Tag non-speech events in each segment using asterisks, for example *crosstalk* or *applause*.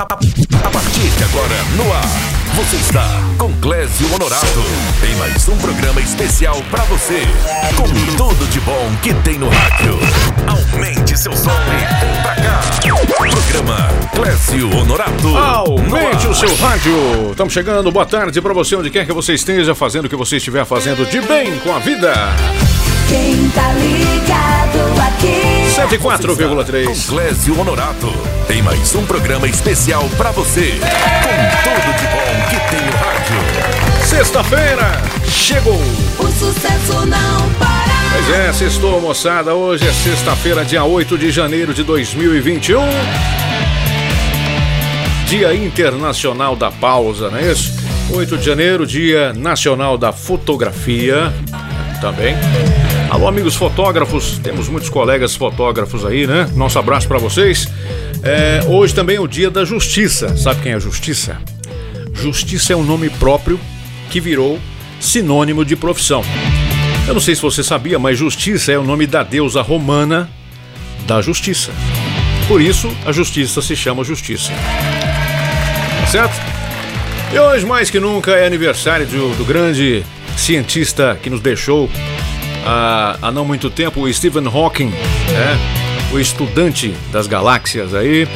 A partir de agora, no ar, você está com Clésio Honorato. Em mais um programa especial pra você. Com tudo de bom que tem no rádio. Aumente seu som e vem pra cá. Programa Clésio Honorato. Aumente o seu rádio. Estamos chegando. Boa tarde pra você, onde quer que você esteja fazendo o que você estiver fazendo de bem com a vida. Quem tá ligado? 104,3. Com Clésio Honorato. Em mais um programa especial pra você. Com tudo de bom que tem no rádio. Sexta-feira chegou. O sucesso não para. Pois é, sextou, moçada. Hoje é sexta-feira, dia 8 de janeiro de 2021. Dia Internacional da Pausa, não é isso? 8 de janeiro, Dia Nacional da Fotografia. Também. Alô, amigos fotógrafos. Temos muitos colegas fotógrafos aí, né? Nosso abraço pra vocês. É, hoje também é o Dia da Justiça. Sabe quem é Justiça? Justiça é um nome próprio que virou sinônimo de profissão. Eu não sei se você sabia, mas Justiça é o nome da deusa romana da justiça. Por isso, a justiça se chama Justiça. Tá certo? E hoje, mais que nunca, é aniversário do, do grande cientista que nos deixou há, há não muito tempo, o Stephen Hawking, né? o estudante das galáxias aí.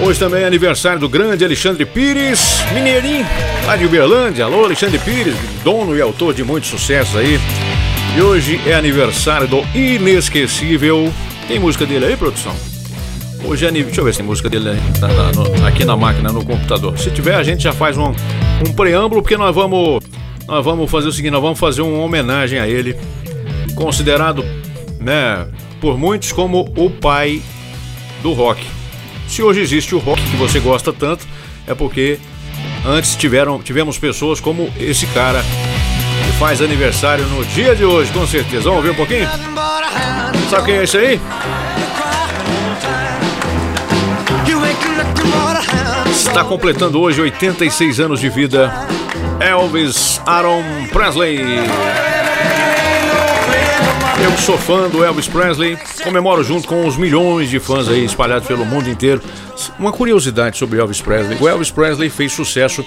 Hoje também é aniversário do grande Alexandre Pires, mineirinho, lá de Uberlândia. Alô, Alexandre Pires, dono e autor de muitos sucessos aí. E hoje é aniversário do inesquecível. Tem música dele aí, produção? Hoje é aniversário. Deixa eu ver se tem música dele na- na- no- aqui na máquina, no computador. Se tiver, a gente já faz um, um preâmbulo, porque nós vamos. Nós vamos fazer o seguinte, nós vamos fazer uma homenagem a ele. Considerado, né, por muitos como o pai do rock. Se hoje existe o rock que você gosta tanto, é porque antes tiveram, tivemos pessoas como esse cara que faz aniversário no dia de hoje, com certeza. Vamos ver um pouquinho? Sabe quem é esse aí? Está completando hoje 86 anos de vida. Elvis Aaron Presley. Eu que sou fã do Elvis Presley, comemoro junto com os milhões de fãs aí espalhados pelo mundo inteiro. Uma curiosidade sobre Elvis Presley: o Elvis Presley fez sucesso,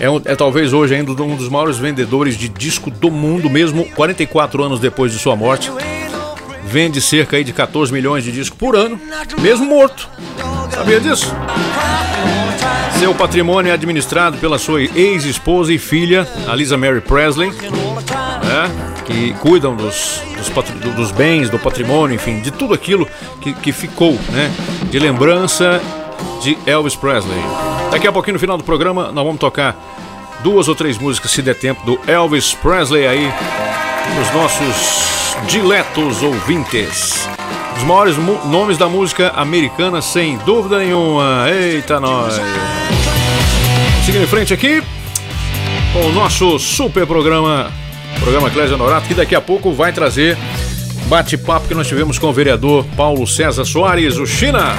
é, é talvez hoje ainda um dos maiores vendedores de disco do mundo, mesmo 44 anos depois de sua morte. Vende cerca de 14 milhões de discos por ano, mesmo morto. Sabia disso? Seu patrimônio é administrado pela sua ex-esposa e filha, a Lisa Mary Presley, né, que cuidam dos, dos, dos bens, do patrimônio, enfim, de tudo aquilo que, que ficou né, de lembrança de Elvis Presley. Daqui a pouquinho, no final do programa, nós vamos tocar duas ou três músicas, se der tempo, do Elvis Presley aí, os nossos diletos ouvintes. Os maiores nomes da música americana, sem dúvida nenhuma. Eita, nós! Seguindo em frente aqui, com o nosso super programa, programa Clésio Honorato, que daqui a pouco vai trazer bate-papo que nós tivemos com o vereador Paulo César Soares, o China.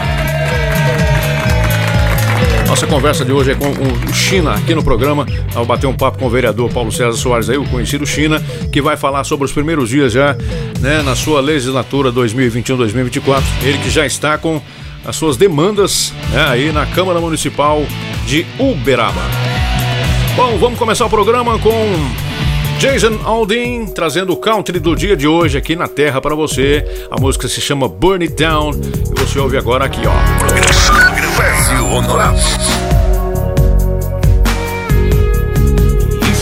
Nossa conversa de hoje é com o China aqui no programa. Vamos bater um papo com o vereador Paulo César Soares aí, o conhecido China, que vai falar sobre os primeiros dias já, né, na sua legislatura 2021-2024. Ele que já está com as suas demandas, né, aí na Câmara Municipal de Uberaba. Bom, vamos começar o programa com Jason Aldean trazendo o country do dia de hoje aqui na Terra para você. A música se chama Burn It Down e você ouve agora aqui, ó.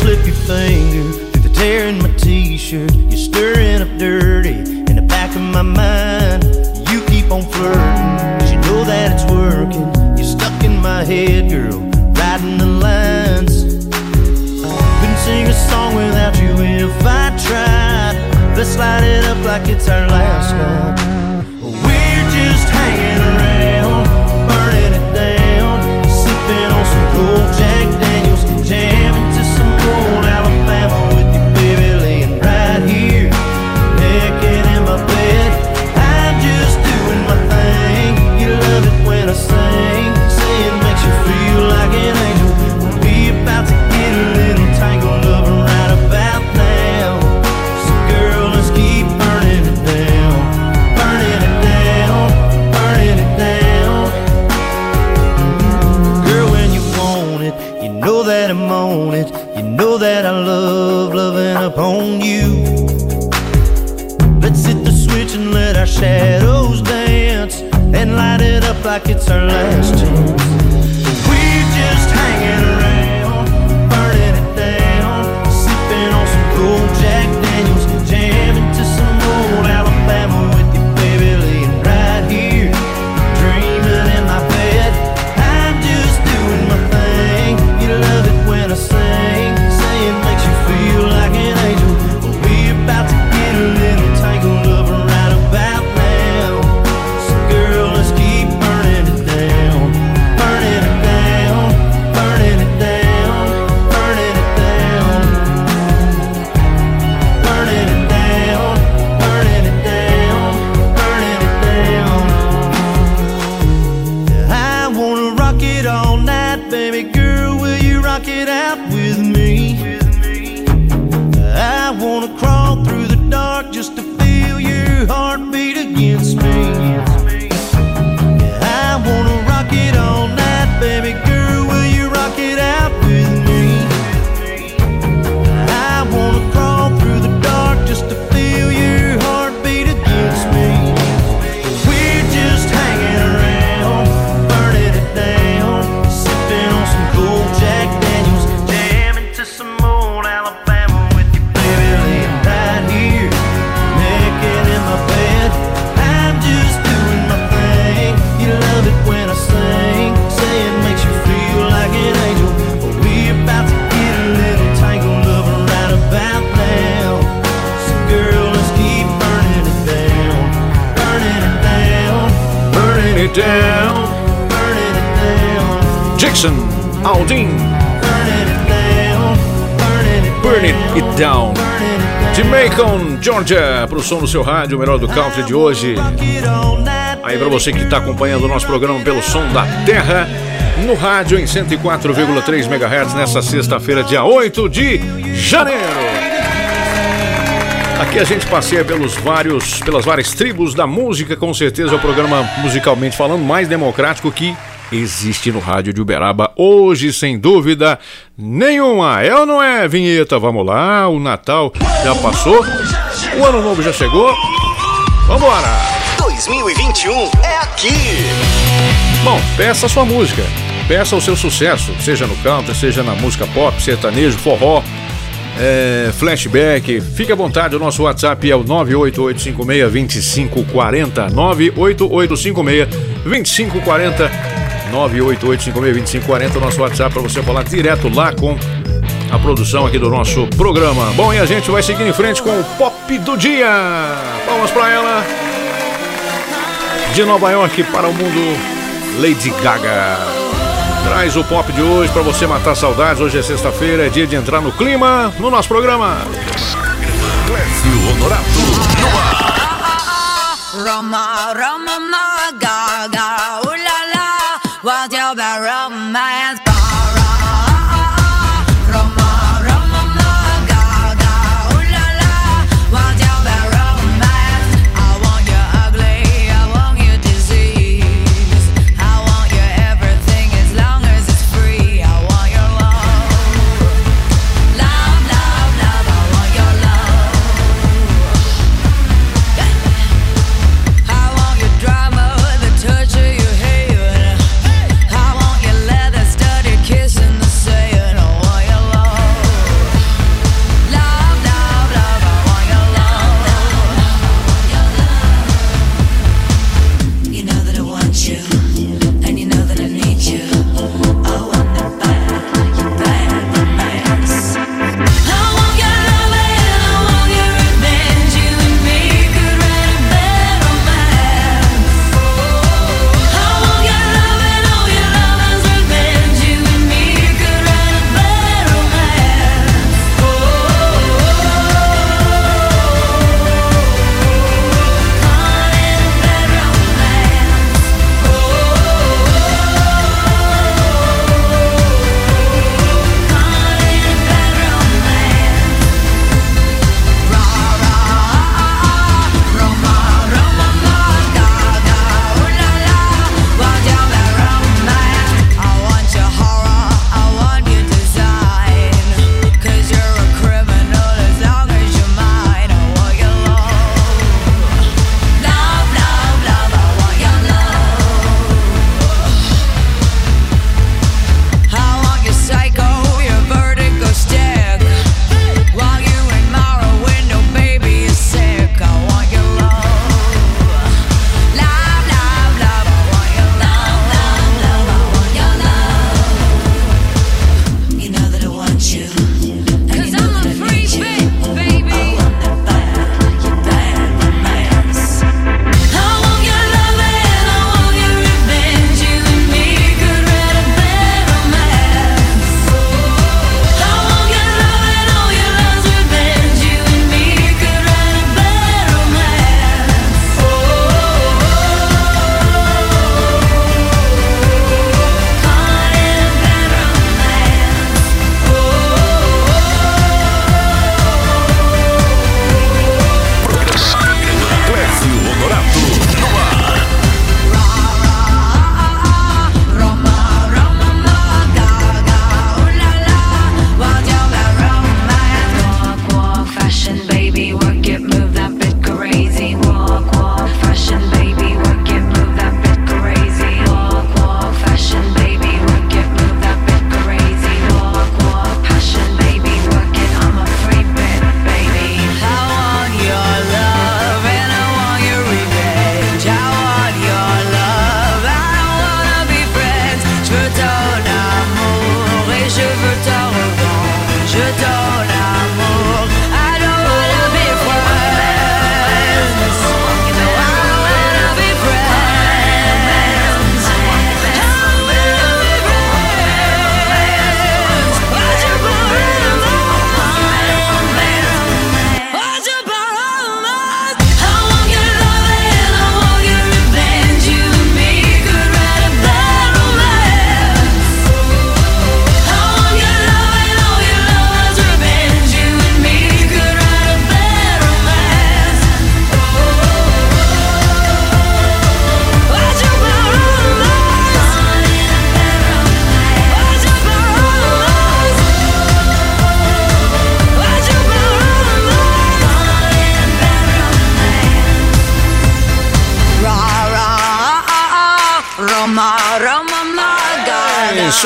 Slip your finger through the tear in my t-shirt. You're stirring up dirty in the back of my mind. You keep on flirting, cause you know that it's working. You're stuck in my head, girl, writing the lines. It up like Down. De Macon, Georgia, pro som do seu rádio, o melhor do country de hoje. Aí pra você que tá acompanhando o nosso programa pelo som da Terra, no rádio em 104,3 MHz nessa sexta-feira, dia 8 de janeiro. Aqui a gente passeia pelos vários, pelas várias tribos da música, com certeza é o programa musicalmente falando mais democrático que existe no rádio de Uberaba hoje, sem dúvida nenhuma. É ou não é, vinheta? Vamos lá, o Natal já passou, o Ano Novo já chegou. Vambora! 2021 é aqui. Bom, peça a sua música, peça o seu sucesso, seja no country, seja na música pop, sertanejo, forró, é, flashback. Fique à vontade, o nosso WhatsApp é o 988562540. 988562540. 988562540 o nosso WhatsApp para você falar direto lá com a produção aqui do nosso programa. Bom, e a gente vai seguir em frente com o pop do dia. Vamos para ela. De Nova York para o mundo, Lady Gaga. Traz o pop de hoje para você matar saudades. Hoje é sexta-feira, é dia de entrar no clima no nosso programa. Clécio Honorato no ar. Roma, Roma, ma, Gaga,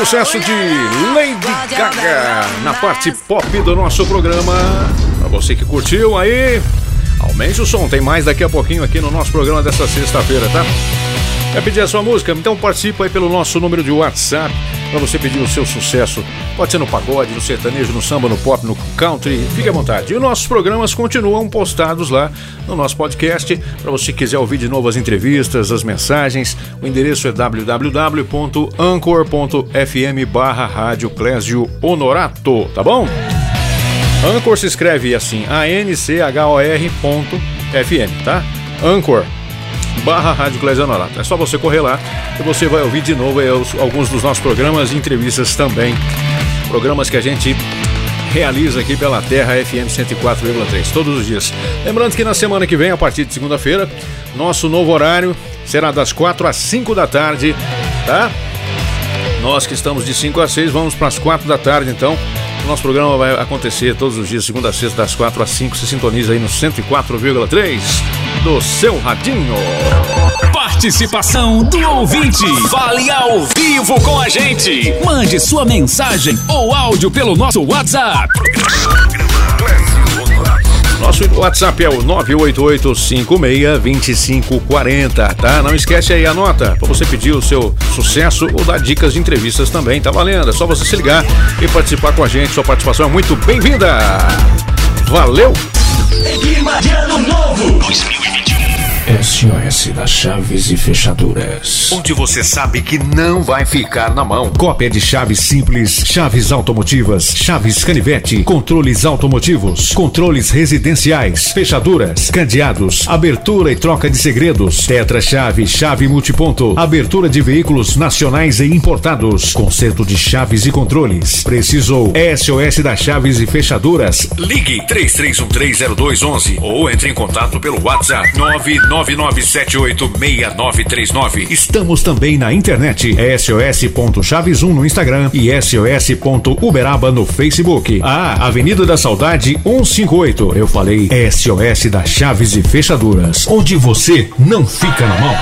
sucesso de Lady Gaga na parte pop do nosso programa. Pra você que curtiu aí, aumente o som. Tem mais daqui a pouquinho aqui no nosso programa dessa sexta-feira, tá? Quer pedir a sua música? Então participa aí pelo nosso número de WhatsApp para você pedir o seu sucesso. Pode ser no pagode, no sertanejo, no samba, no pop, no country. Fique à vontade. E os nossos programas continuam postados lá no nosso podcast. Para você que quiser ouvir de novo as entrevistas, as mensagens, o endereço é www.anchor.fm barra Rádio Clésio Honorato, tá bom? Anchor se escreve assim, A-N-C-H-O-R ponto FM, tá? Anchor barra Rádio Clésio Honorato. É só você correr lá e você vai ouvir de novo os- alguns dos nossos programas e entrevistas também. Programas que a gente realiza aqui pela Terra FM 104,3 todos os dias. Lembrando que na semana que vem, a partir de segunda-feira, nosso novo horário será das 4 às 5 da tarde, tá? Nós que estamos de 5 às 6, vamos para as 4 da tarde, então. O nosso programa vai acontecer todos os dias, segunda a sexta, das 4 às 5. Se sintoniza aí no 104,3 do seu radinho. Participação do ouvinte. Fale ao vivo com a gente. Mande sua mensagem ou áudio pelo nosso WhatsApp. Nosso WhatsApp é o 988562540, tá? Não esquece aí, anota, para você pedir o seu sucesso ou dar dicas de entrevistas também, tá valendo? É só você se ligar e participar com a gente. Sua participação é muito bem-vinda. Valeu! SOS das chaves e fechaduras. Onde você sabe que não vai ficar na mão. Cópia de chaves simples, chaves automotivas, chaves canivete, controles automotivos, controles residenciais, fechaduras, cadeados, abertura e troca de segredos, tetra-chave, chave multiponto, abertura de veículos nacionais e importados, conserto de chaves e controles. Precisou SOS das chaves e fechaduras. Ligue 33130211 ou entre em contato pelo WhatsApp 999786939. Estamos também na internet, sos.chaves1 no Instagram e sos.uberaba no Facebook. Ah, Avenida da Saudade 158. Eu falei SOS das Chaves e Fechaduras, onde você não fica na mão.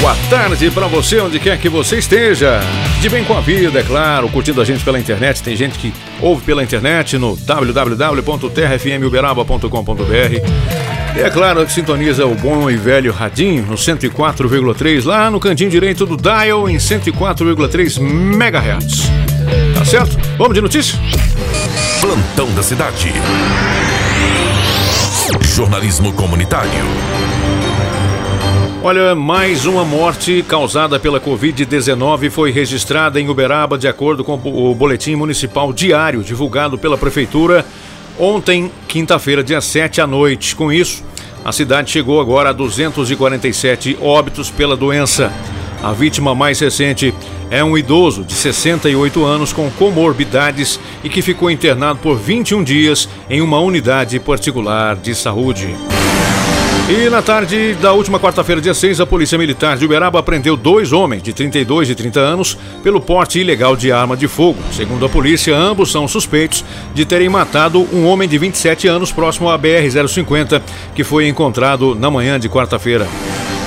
Boa tarde pra você, onde quer que você esteja. De bem com a vida, é claro, curtindo a gente pela internet. Tem gente que ouve pela internet no www.terrafmuberaba.com.br. E é claro que sintoniza o bom e velho Radinho no 104,3, lá no cantinho direito do dial em 104,3 MHz. Tá certo? Vamos de notícia? Plantão da cidade. Jornalismo comunitário. Olha, mais uma morte causada pela Covid-19 foi registrada em Uberaba, de acordo com o boletim municipal diário divulgado pela Prefeitura ontem, quinta-feira, dia 7 à noite. Com isso, a cidade chegou agora a 247 óbitos pela doença. A vítima mais recente é um idoso de 68 anos com comorbidades e que ficou internado por 21 dias em uma unidade particular de saúde. E na tarde da última quarta-feira, dia 6, a Polícia Militar de Uberaba prendeu dois homens de 32 e 30 anos pelo porte ilegal de arma de fogo. Segundo a polícia, ambos são suspeitos de terem matado um homem de 27 anos próximo à BR-050, que foi encontrado na manhã de quarta-feira.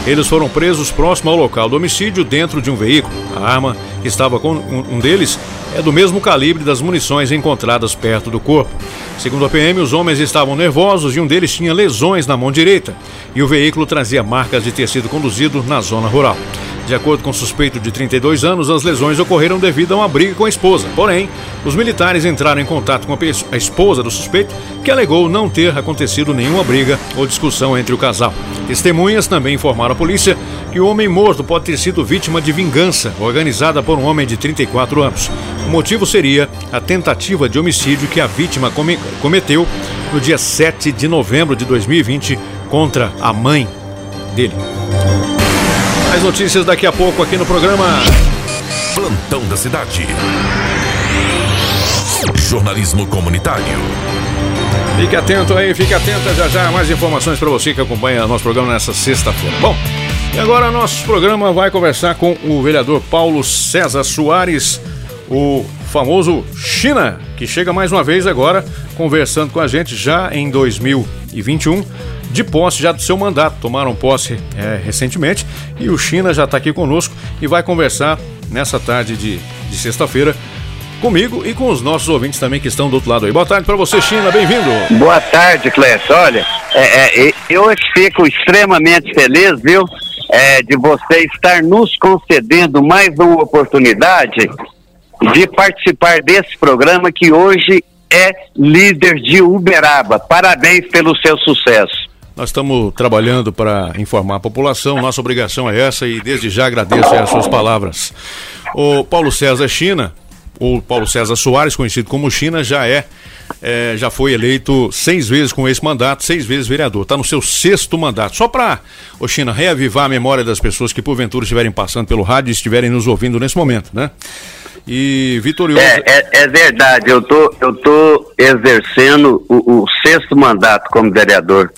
Eles foram presos próximo ao local do homicídio dentro de um veículo. A arma que estava com um deles é do mesmo calibre das munições encontradas perto do corpo. Segundo a PM, os homens estavam nervosos e um deles tinha lesões na mão direita. E o veículo trazia marcas de ter sido conduzido na zona rural. De acordo com o suspeito de 32 anos, as lesões ocorreram devido a uma briga com a esposa. Porém, os militares entraram em contato com a a esposa do suspeito, que alegou não ter acontecido nenhuma briga ou discussão entre o casal. Testemunhas também informaram à polícia que o homem morto pode ter sido vítima de vingança organizada por um homem de 34 anos. O motivo seria a tentativa de homicídio que a vítima come- cometeu no dia 7 de novembro de 2020 contra a mãe dele. Mais notícias daqui a pouco aqui no programa. Plantão da cidade. Jornalismo comunitário. Fique atento aí, fique atenta já já. Mais informações para você que acompanha nosso programa nessa sexta-feira. Bom, e agora nosso programa vai conversar com o vereador Paulo César Soares, o famoso China, que chega mais uma vez agora conversando com a gente já em 2021, de posse já do seu mandato. Tomaram posse é, recentemente e o China já está aqui conosco e vai conversar nessa tarde de, de sexta-feira comigo e com os nossos ouvintes também que estão do outro lado aí. Boa tarde para você, China, bem-vindo. Boa tarde, Clécio. Olha, é, é, eu fico extremamente feliz, viu, é, de você estar nos concedendo mais uma oportunidade de participar desse programa que hoje é líder de Uberaba. Parabéns pelo seu sucesso. Nós estamos trabalhando para informar a população, nossa obrigação é essa e desde já agradeço as suas palavras. O Paulo César China, ou Paulo César Soares, conhecido como China, já é, é, já foi eleito seis vezes com esse mandato, seis vezes vereador. Está no seu sexto mandato. Só para, ô China, reavivar a memória das pessoas que porventura estiverem passando pelo rádio e estiverem nos ouvindo nesse momento, né? E vitorioso. É, é, é verdade, eu tô, eu tô exercendo o, o sexto mandato como vereador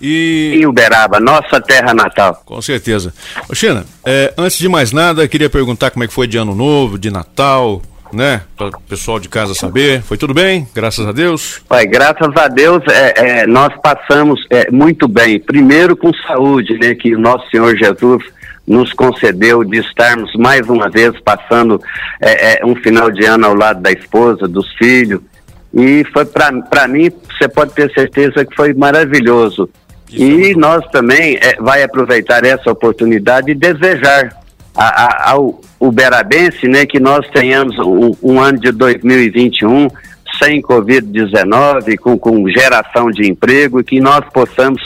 E em Uberaba, nossa terra natal. Com certeza. Ô, China, é, antes de mais nada, queria perguntar como é que foi de ano novo, de Natal, né? Para o pessoal de casa saber. Foi tudo bem? Graças a Deus. Pai, graças a Deus, é, é, nós passamos é, muito bem. Primeiro com saúde, né? Que o nosso Senhor Jesus nos concedeu de estarmos mais uma vez passando é, é, um final de ano ao lado da esposa, dos filhos. E foi para mim, você pode ter certeza que foi maravilhoso. E nós também é, vai aproveitar essa oportunidade e desejar a- a- ao uberabense né, que nós tenhamos um, um ano de 2021 sem Covid-19, com, com geração de emprego e que nós possamos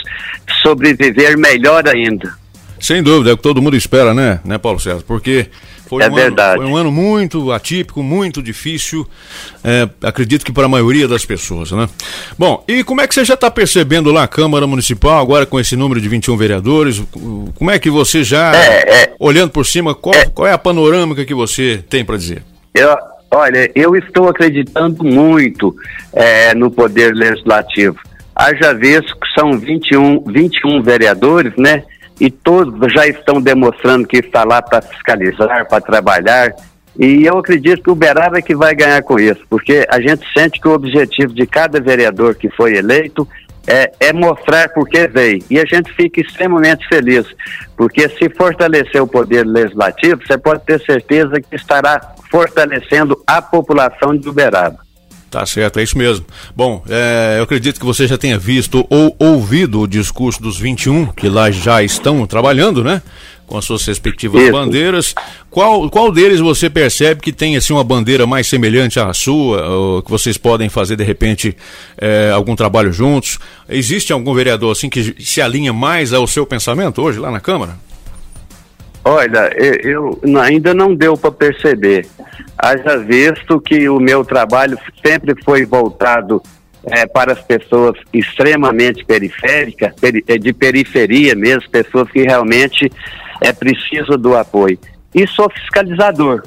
sobreviver melhor ainda. Sem dúvida, é o que todo mundo espera, né, né, Paulo César? Porque foi, É um. Ano, foi um ano muito atípico, muito difícil, é, acredito que para a maioria das pessoas, né? Bom, e como é que você já está percebendo lá a Câmara Municipal, agora com esse número de 21 vereadores? Como é que você já, É, é. olhando por cima, qual é, qual é a panorâmica que você tem para dizer? Eu, olha, eu estou acreditando muito eh, no poder legislativo. Haja visto que são 21, 21 vereadores, né? E todos já estão demonstrando que está lá para fiscalizar, para trabalhar. E eu acredito que o Uberaba é que vai ganhar com isso, porque a gente sente que o objetivo de cada vereador que foi eleito é, é mostrar por que veio. E a gente fica extremamente feliz, porque se fortalecer o poder legislativo, você pode ter certeza que estará fortalecendo a população de Uberaba. Tá certo, é isso mesmo. Bom, é, eu acredito que você já tenha visto ou ouvido o discurso dos 21 que lá já estão trabalhando, né? Com as suas respectivas Isso. bandeiras. Qual, qual deles você percebe que tem assim uma bandeira mais semelhante à sua, ou que vocês podem fazer de repente é, algum trabalho juntos? Existe algum vereador assim que se alinha mais ao seu pensamento hoje lá na Câmara? Olha, eu, eu ainda não deu para perceber. Haja visto que o meu trabalho sempre foi voltado eh, para as pessoas extremamente periféricas, peri- eh, de periferia mesmo, pessoas que realmente é precisam do apoio. E sou fiscalizador.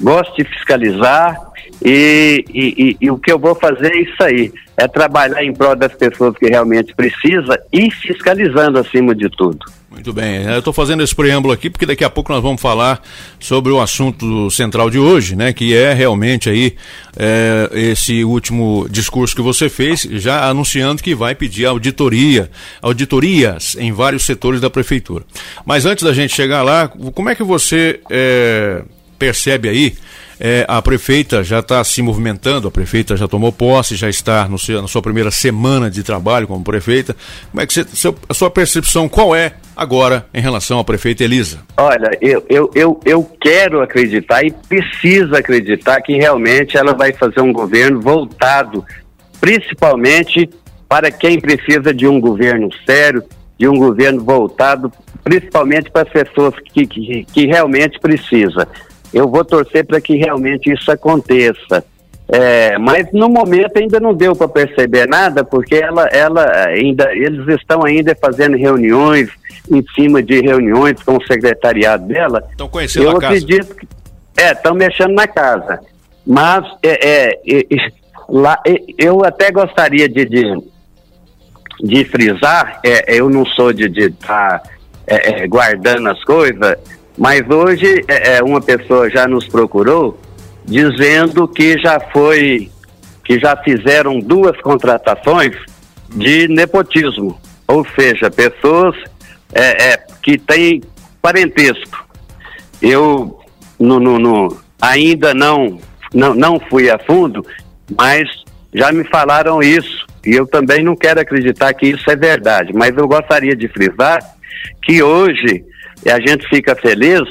Gosto de fiscalizar e, e- e- e o que eu vou fazer é isso aí. É trabalhar em prol das pessoas que realmente precisam e fiscalizando acima de tudo. Muito bem, eu estou fazendo esse preâmbulo aqui porque daqui a pouco nós vamos falar sobre o assunto central de hoje, né? Que é realmente aí é, esse último discurso que você fez, já anunciando que vai pedir auditoria, auditorias em vários setores da prefeitura. Mas antes da gente chegar lá, como é que você é, percebe aí? É, a prefeita já está se movimentando, a prefeita já tomou posse, já está no seu- na sua primeira semana de trabalho como prefeita. Como é que você, seu- a sua percepção qual é agora em relação à prefeita Elisa? Olha, eu, eu, eu, eu quero acreditar e preciso acreditar que realmente ela vai fazer um governo voltado principalmente para quem precisa de um governo sério, de um governo voltado principalmente para as pessoas que, que, que realmente precisa. Eu vou torcer para que realmente isso aconteça. É, mas no momento ainda não deu para perceber nada, porque ela, ela ainda, eles estão ainda fazendo reuniões em cima de reuniões com o secretariado dela. Estão conhecendo Eu a casa. acredito que é, estão mexendo na casa. Mas é, é, é, é, lá, é, eu até gostaria de, de, de frisar, é, eu não sou de estar guardando as coisas, mas hoje é, é, uma pessoa já nos procurou dizendo que já foi, que já fizeram duas contratações de nepotismo, ou seja, pessoas é, é, que têm parentesco. Eu no, no- no- ainda não, não, não fui a fundo, mas já me falaram isso. E eu também não quero acreditar que isso é verdade. Mas eu gostaria de frisar que hoje a gente fica feliz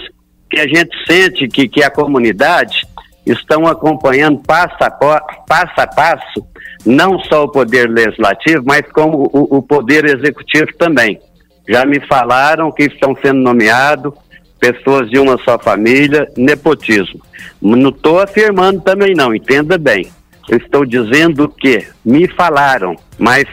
que a gente sente que, que a comunidade estão acompanhando passo a, passo a passo, não só o poder legislativo, mas como o, o poder executivo também. Já me falaram que estão sendo nomeados pessoas de uma só família, nepotismo. Não estou afirmando também não, entenda bem. Eu estou dizendo que me falaram, mas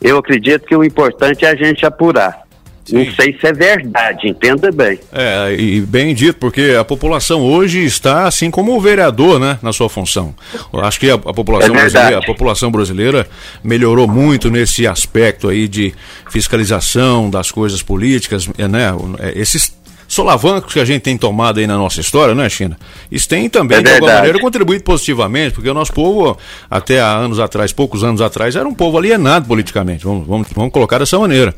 eu acredito que o importante é a gente apurar. Não sei se é verdade, entenda bem. É, e bem dito, porque a população hoje está assim como o vereador, né, na sua função. Eu acho que a, a população É brasileira, a população brasileira melhorou muito nesse aspecto aí de fiscalização das coisas políticas, é, né? é, Esses solavancos que a gente tem tomado aí na nossa história, né, China? Isso tem também, É de alguma maneira, contribuído positivamente, porque o nosso povo, até há anos atrás, poucos anos atrás, era um povo alienado politicamente. Vamos, vamos, vamos colocar dessa maneira.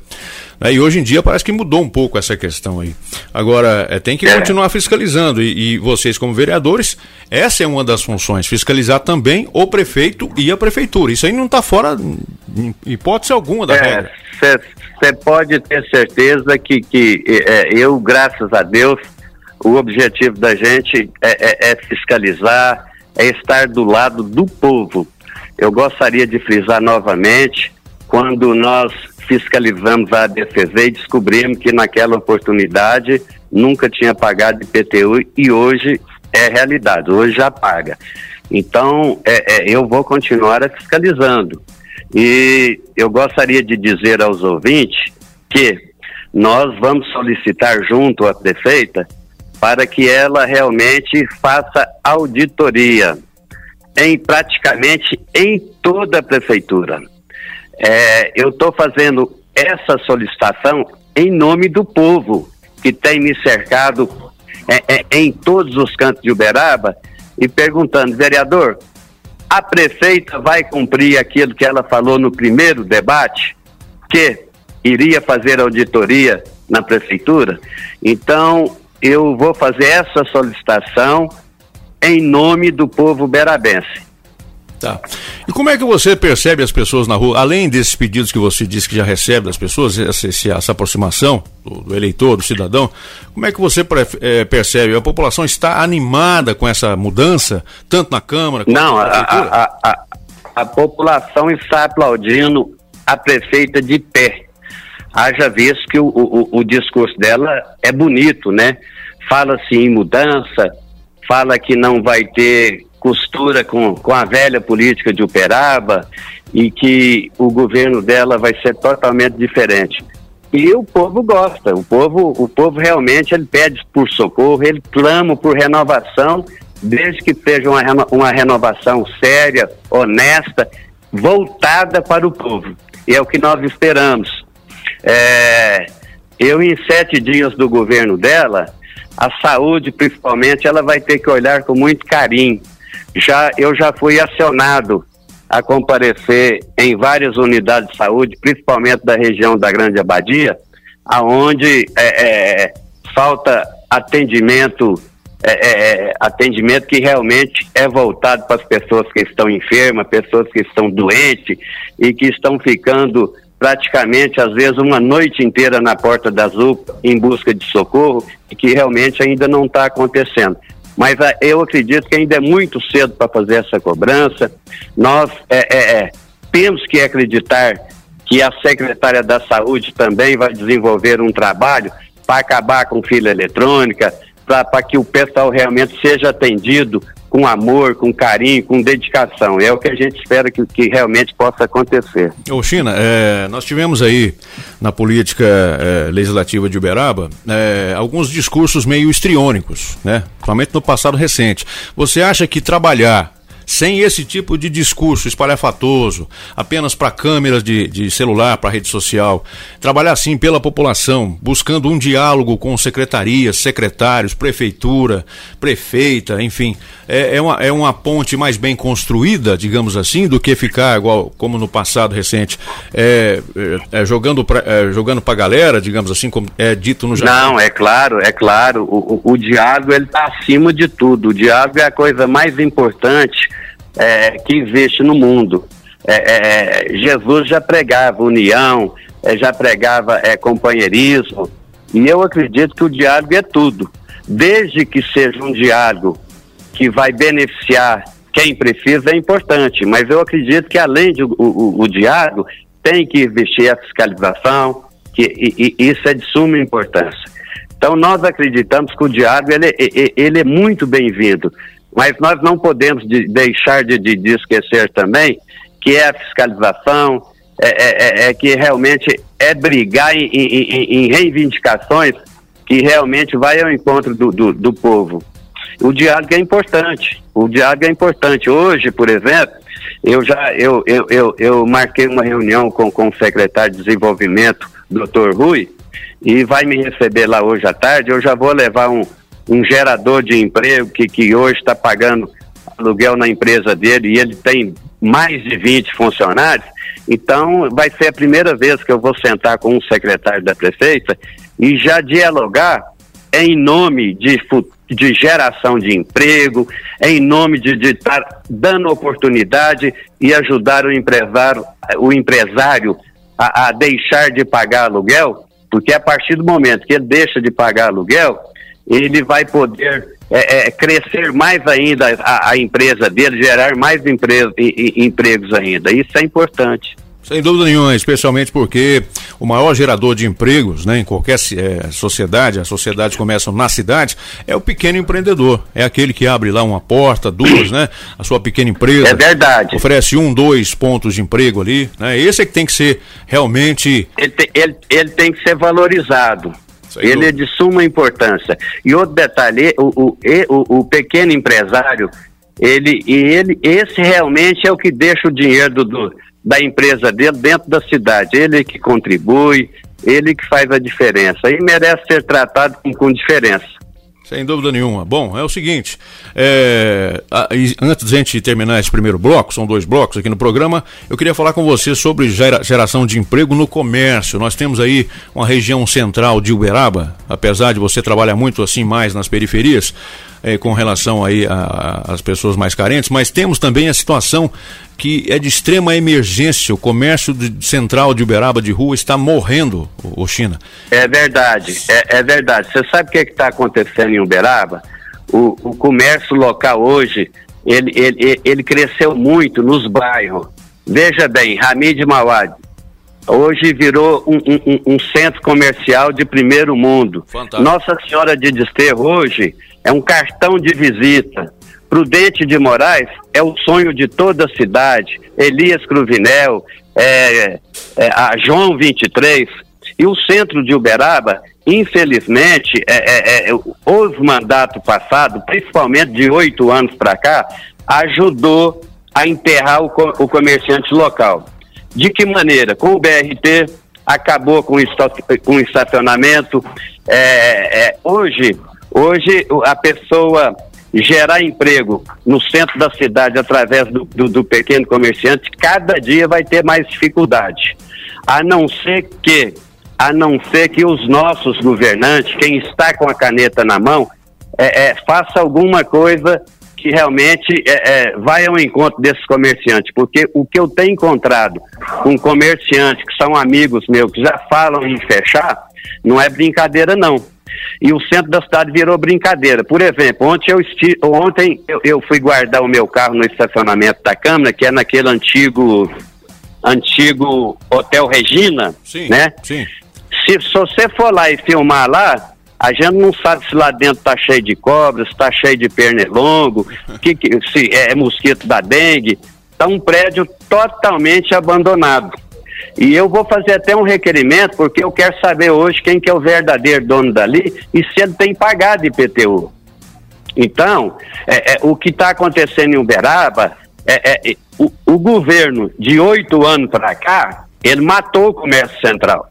Né? E hoje em dia parece que mudou um pouco essa questão aí. Agora, é, tem que É. continuar fiscalizando. E, e vocês, como vereadores, essa é uma das funções: fiscalizar também o prefeito e a prefeitura. Isso aí não está fora, em hipótese alguma da É, regra. você pode ter certeza que, que é, eu, graças a Deus, o objetivo da gente é, é- é fiscalizar, é estar do lado do povo. Eu gostaria de frisar novamente, quando nós fiscalizamos a ADCZ e descobrimos que naquela oportunidade nunca tinha pagado IPTU e hoje é realidade, hoje já paga. Então, é, é, eu vou continuar fiscalizando. E eu gostaria de dizer aos ouvintes que nós vamos solicitar junto à prefeita para que ela realmente faça auditoria em praticamente em toda a prefeitura. É, eu estou fazendo essa solicitação em nome do povo que tem me cercado é, é, em todos os cantos de Uberaba e perguntando, vereador, a prefeita vai cumprir aquilo que ela falou no primeiro debate, que iria fazer auditoria na prefeitura? Então, eu vou fazer essa solicitação em nome do povo berabense. Tá. E como é que você percebe as pessoas na rua, além desses pedidos que você disse que já recebe das pessoas, essa, essa aproximação do, do eleitor, do cidadão, como é que você pref- eh, percebe? A população está animada com essa mudança, tanto na Câmara quanto Não, na a, Prefeitura? a, a, a- a população está aplaudindo a prefeita de pé. Haja visto que o, o, o discurso dela é bonito, né? Fala-se em mudança, fala que não vai ter costura com, com a velha política de Uperaba e que o governo dela vai ser totalmente diferente. E o povo gosta, o povo, o povo realmente ele pede por socorro, ele clama por renovação, desde que seja uma, uma renovação séria, honesta, voltada para o povo. E é o que nós esperamos. É, eu, em sete dias do governo dela, a saúde, principalmente, ela vai ter que olhar com muito carinho. Já, eu já fui acionado a comparecer em várias unidades de saúde, principalmente da região da Grande Abadia, aonde é, é, falta atendimento, é, é, atendimento que realmente é voltado para as pessoas que estão enfermas, pessoas que estão doentes e que estão ficando praticamente, às vezes, uma noite inteira na porta das UPA em busca de socorro e que realmente ainda não está acontecendo. Mas ah, eu acredito que ainda é muito cedo para fazer essa cobrança. Nós é, é, é, temos que acreditar que a secretária da Saúde também vai desenvolver um trabalho para acabar com fila eletrônica, para que o pessoal realmente seja atendido com amor, com carinho, com dedicação. É o que a gente espera que, que realmente possa acontecer. Ô China, é, nós tivemos aí na política é, legislativa de Uberaba é, alguns discursos meio histriônicos, né? Principalmente no passado recente. Você acha que trabalhar sem esse tipo de discurso espalhafatoso, apenas para câmeras de, de celular, para rede social. Trabalhar assim pela população, buscando um diálogo com secretarias, secretários, prefeitura, prefeita, enfim. É, é, uma, é uma ponte mais bem construída, digamos assim, do que ficar igual como no passado recente, é, é, é jogando para é, jogando a galera, digamos assim, como é dito no jargão. Não, é claro, é claro. O, o, o diálogo ele está acima de tudo. O diálogo é a coisa mais importante é, que existe no mundo. É, é, Jesus já pregava união, é, já pregava é, companheirismo, e eu acredito que o diálogo é tudo. Desde que seja um diálogo que vai beneficiar quem precisa, é importante. Mas eu acredito que além do o, o, diálogo, tem que investir a fiscalização, que e, e isso é de suma importância. Então nós acreditamos que o diálogo ele, ele é muito bem-vindo, mas nós não podemos de- deixar de, de- de esquecer também que é a fiscalização, é, é- é- é que realmente é brigar em, em- em- reivindicações que realmente vai ao encontro do, do, do povo. O diálogo é importante. O diálogo é importante. Hoje, por exemplo, eu já eu, eu, eu, eu marquei uma reunião com, com o secretário de Desenvolvimento, doutor Rui, e vai me receber lá hoje à tarde. Eu já vou levar um, um gerador de emprego que, que hoje está pagando aluguel na empresa dele e ele tem mais de 20 funcionários. Então, vai ser a primeira vez que eu vou sentar com um secretário da prefeita e já dialogar em nome de, de geração de emprego, em nome de estar dando oportunidade e ajudar o empresário, o empresário a, a deixar de pagar aluguel, porque a partir do momento que ele deixa de pagar aluguel, ele vai poder é, é, crescer mais ainda a, a empresa dele, gerar mais empre- e- e- empregos ainda. Isso é importante. Sem dúvida nenhuma, especialmente porque o maior gerador de empregos né, em qualquer eh, sociedade, as sociedades começam na cidade, é o pequeno empreendedor. É aquele que abre lá uma porta, duas, né? A sua pequena empresa. É verdade. Oferece um, dois pontos de emprego ali. Né? Esse é que tem que ser realmente. ele, ele, ele tem que ser valorizado. Sem ele dúvida. é de suma importância. E outro detalhe, o, o, o, o pequeno empresário, ele, e ele, esse realmente é o que deixa o dinheiro do, do- da empresa dele dentro da cidade. Ele que contribui, ele que faz a diferença. E merece ser tratado com, com diferença. Sem dúvida nenhuma. Bom, é o seguinte: é, antes de a gente terminar esse primeiro bloco, são dois blocos aqui no programa, eu queria falar com você sobre gera- geração de emprego no comércio. Nós temos aí uma região central de Uberaba, apesar de você trabalhar muito assim mais nas periferias, é, com relação aí às pessoas mais carentes, mas temos também a situação que é de extrema emergência. O comércio de- central de Uberaba de rua está morrendo, o, China. É verdade, é, é verdade. Você sabe o que está acontecendo em Uberaba? O, o comércio local hoje, ele, ele, ele cresceu muito nos bairros. Veja bem, Hamid Mawad, hoje virou um, um- um- um centro comercial de primeiro mundo. Fantástico. Nossa Senhora de Desterro hoje é um cartão de visita. Prudente de Moraes é o sonho de toda a cidade. Elias Cruvinel, é, é, a João 23. E o centro de Uberaba, infelizmente, é, é, é, os mandatos passados, principalmente de oito anos para cá, ajudou a enterrar o, o comerciante local. De que maneira? Com o BRT, acabou com o, esta- com o estacionamento. É, é, hoje, hoje a pessoa gerar emprego no centro da cidade através do, do- do pequeno comerciante, cada dia vai ter mais dificuldade. A não ser que, a não ser que os nossos governantes, quem está com a caneta na mão, é, é, faça alguma coisa que realmente é, é, vai ao encontro desses comerciantes, porque o que eu tenho encontrado com comerciantes que são amigos meus, que já falam em fechar, não é brincadeira não. E o centro da cidade virou brincadeira. Por exemplo, ontem eu, esti ontem eu, eu fui guardar o meu carro no estacionamento da Câmara, que é naquele antigo antigo Hotel Regina, Sim, né? sim. se, se você for lá e filmar lá, a gente não sabe se lá dentro tá cheio de cobras, se tá cheio de pernilongo, *laughs* que, que, se é mosquito da dengue. Tá um prédio totalmente abandonado. E eu vou fazer até um requerimento, porque eu quero saber hoje quem que é o verdadeiro dono dali e se ele tem pagado IPTU. Então, é, é, o que está acontecendo em Uberaba, é, é, o, o governo de oito anos para cá, ele matou o comércio central.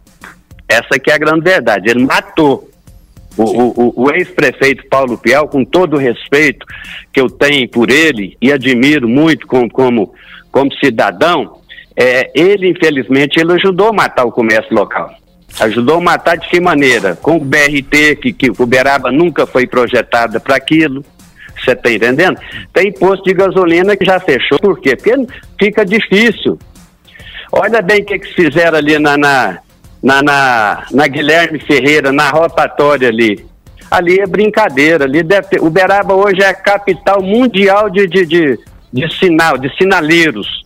Essa que é a grande verdade, ele matou. O, o- o- o ex-prefeito Paulo Pial, com todo o respeito que eu tenho por ele e admiro muito como, como, como cidadão, é, ele, infelizmente, ele ajudou a matar o comércio local. Ajudou a matar de que maneira? Com o BRT, que, que Uberaba nunca foi projetada para aquilo. Você está entendendo? Tem posto de gasolina que já fechou. Por quê? Porque fica difícil. Olha bem o que, que fizeram ali na, na, na, na, na Guilherme Ferreira, na rotatória ali. Ali é brincadeira. Ali deve ter, Uberaba hoje é a capital mundial de, de, de, de sinal, de sinaleiros.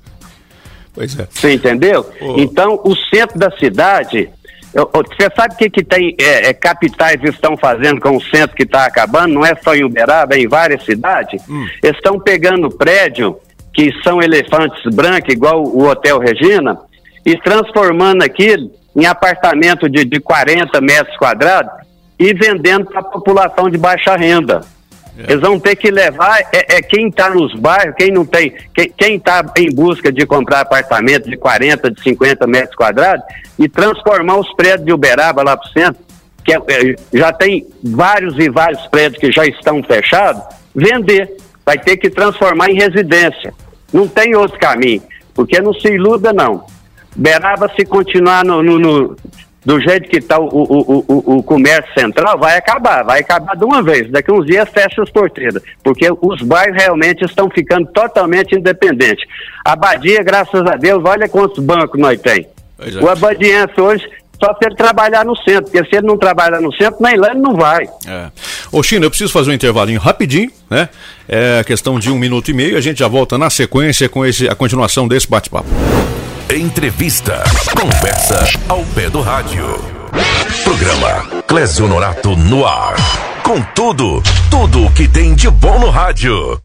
Pois é. Você entendeu? Então, o centro da cidade. Você sabe o que, que tem é, é, capitais estão fazendo com o centro que está acabando? Não é só em Uberaba, é em várias cidades. Eles Estão pegando prédio que são elefantes brancos, igual o Hotel Regina, e transformando aquilo em apartamento de, de 40 metros quadrados e vendendo para a população de baixa renda. Eles vão ter que levar é, é quem está nos bairros, quem não tem, quem está em busca de comprar apartamento de 40, de 50 metros quadrados e transformar os prédios de Uberaba lá para o centro, que é- é, já tem vários e vários prédios que já estão fechados, vender. Vai ter que transformar em residência. Não tem outro caminho, porque não se iluda não. Beraba, se continuar no, no- no- do jeito que está o, o, o, o- comércio central, vai acabar, vai acabar de uma vez. Daqui uns dias fecha as porteiras, porque os bairros realmente estão ficando totalmente independentes. A Badia, graças a Deus, olha quantos bancos nós tem. É. O abadiense hoje, só se ele trabalhar no centro, porque se ele não trabalhar no centro, nem lá ele não vai. É. Ô, China, eu preciso fazer um intervalinho rapidinho, né? É questão de um minuto e meio. A gente já volta na sequência com esse, a continuação desse bate-papo. Entrevista. Conversa ao pé do rádio. Programa Clésio Norato no ar. Com tudo, tudo o que tem de bom no rádio.